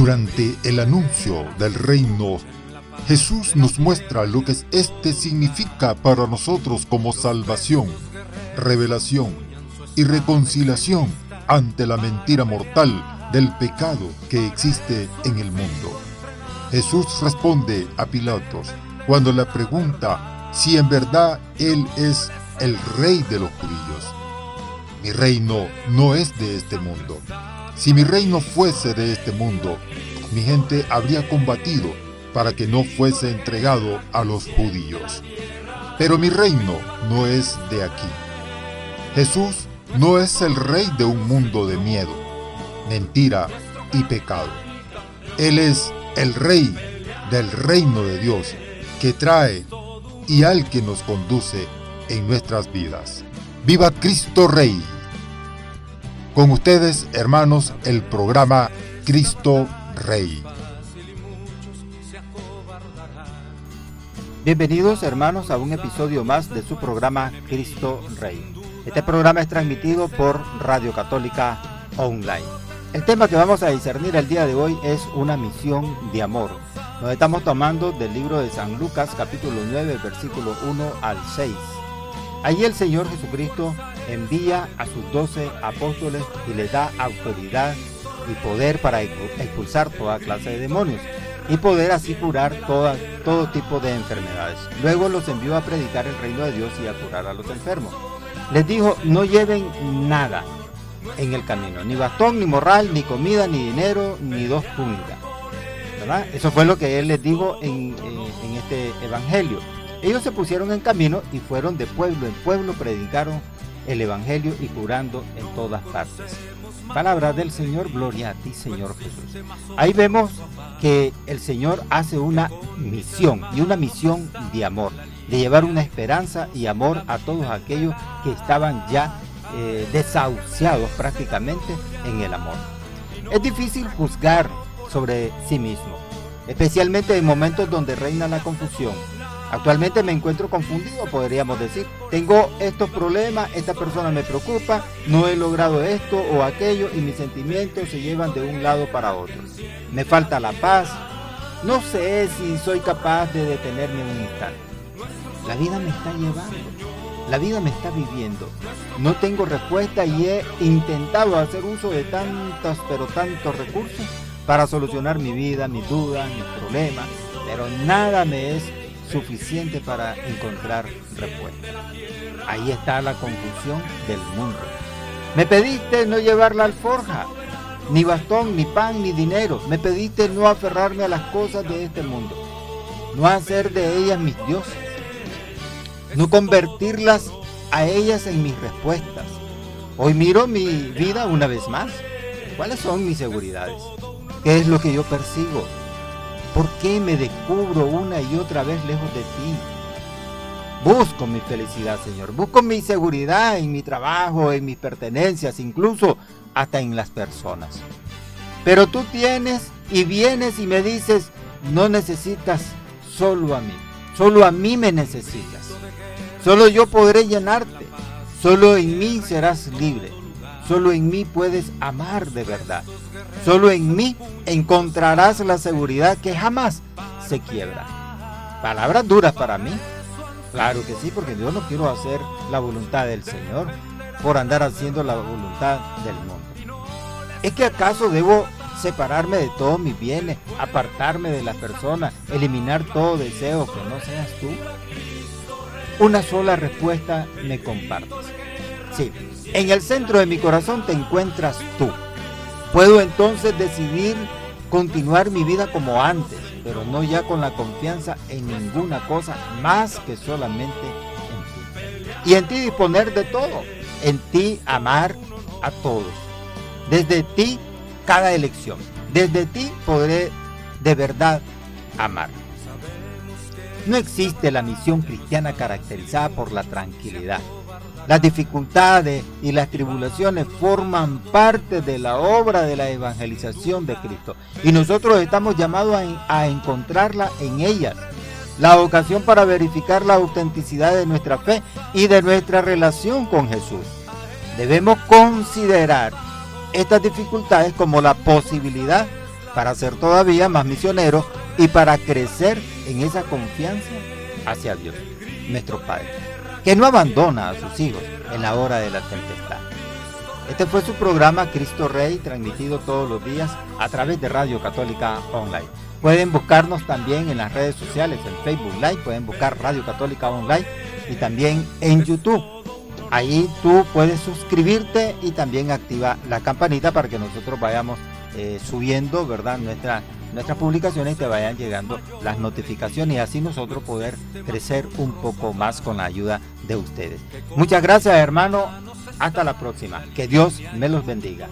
Durante el anuncio del reino, Jesús nos muestra lo que este significa para nosotros como salvación, revelación y reconciliación ante la mentira mortal del pecado que existe en el mundo. Jesús responde a Pilatos cuando le pregunta si en verdad Él es el rey de los judíos. Mi reino no es de este mundo. Si mi reino fuese de este mundo, mi gente habría combatido para que no fuese entregado a los judíos. Pero mi reino no es de aquí. Jesús no es el rey de un mundo de miedo, mentira y pecado. Él es el rey del reino de Dios que trae y al que nos conduce en nuestras vidas. ¡Viva Cristo Rey! Con ustedes, hermanos, el programa Cristo Rey. Bienvenidos hermanos a un episodio más de su programa Cristo Rey. Este programa es transmitido por Radio Católica Online. El tema que vamos a discernir el día de hoy es una misión de amor. Nos estamos tomando del libro de San Lucas capítulo 9 versículo 1 al 6. Allí el Señor Jesucristo envía a sus doce apóstoles y les da autoridad y poder para expulsar toda clase de demonios y poder así curar toda, todo tipo de enfermedades. Luego los envió a predicar el reino de Dios y a curar a los enfermos. Les dijo, no lleven nada en el camino, ni bastón, ni morral, ni comida, ni dinero, ni dos túnicas. Eso fue lo que él les dijo en, en este evangelio. Ellos se pusieron en camino y fueron de pueblo en pueblo, predicaron el Evangelio y curando en todas partes. Palabra del Señor, gloria a ti Señor Jesús. Ahí vemos que el Señor hace una misión y una misión de amor, de llevar una esperanza y amor a todos aquellos que estaban ya eh, desahuciados prácticamente en el amor. Es difícil juzgar sobre sí mismo, especialmente en momentos donde reina la confusión Actualmente me encuentro confundido, podríamos decir. Tengo estos problemas, esta persona me preocupa, no he logrado esto o aquello y mis sentimientos se llevan de un lado para otro. Me falta la paz. No sé si soy capaz de detenerme un instante. La vida me está llevando. La vida me está viviendo. No tengo respuesta y he intentado hacer uso de tantos, pero tantos recursos para solucionar mi vida, mis dudas, mis problemas, pero nada me es suficiente para encontrar respuesta. Ahí está la confusión del mundo. Me pediste no llevar la alforja, ni bastón, ni pan, ni dinero. Me pediste no aferrarme a las cosas de este mundo, no hacer de ellas mis dioses, no convertirlas a ellas en mis respuestas. Hoy miro mi vida una vez más. ¿Cuáles son mis seguridades? ¿Qué es lo que yo persigo? ¿Por qué me descubro una y otra vez lejos de ti? Busco mi felicidad, Señor. Busco mi seguridad en mi trabajo, en mis pertenencias, incluso hasta en las personas. Pero tú tienes y vienes y me dices, no necesitas solo a mí. Solo a mí me necesitas. Solo yo podré llenarte. Solo en mí serás libre. Solo en mí puedes amar de verdad. Solo en mí encontrarás la seguridad que jamás se quiebra. Palabras duras para mí. Claro que sí, porque yo no quiero hacer la voluntad del Señor por andar haciendo la voluntad del mundo. ¿Es que acaso debo separarme de todos mis bienes, apartarme de las personas, eliminar todo deseo que no seas tú? Una sola respuesta me compartes. Sí, en el centro de mi corazón te encuentras tú. Puedo entonces decidir continuar mi vida como antes, pero no ya con la confianza en ninguna cosa más que solamente en ti. Y en ti disponer de todo, en ti amar a todos. Desde ti cada elección. Desde ti podré de verdad amar. No existe la misión cristiana caracterizada por la tranquilidad las dificultades y las tribulaciones forman parte de la obra de la evangelización de Cristo y nosotros estamos llamados a, encontrarla en ellas. La ocasión para verificar la autenticidad de nuestra fe y de nuestra relación con Jesús. Debemos considerar estas dificultades como la posibilidad para ser todavía más misioneros y para crecer en esa confianza hacia Dios, nuestro Padre, que no abandona a sus hijos en la hora de la tempestad. Este fue su programa Cristo Rey, transmitido todos los días a través de Radio Católica Online. Pueden buscarnos también en las redes sociales, en Facebook Live, pueden buscar Radio Católica Online y también en YouTube. Ahí tú puedes suscribirte y también activa la campanita para que nosotros vayamos eh, subiendo, ¿verdad? Nuestra, nuestras publicaciones te vayan llegando las notificaciones y así nosotros poder crecer un poco más con la ayuda de ustedes. Muchas gracias hermano, hasta la próxima. Que Dios me los bendiga.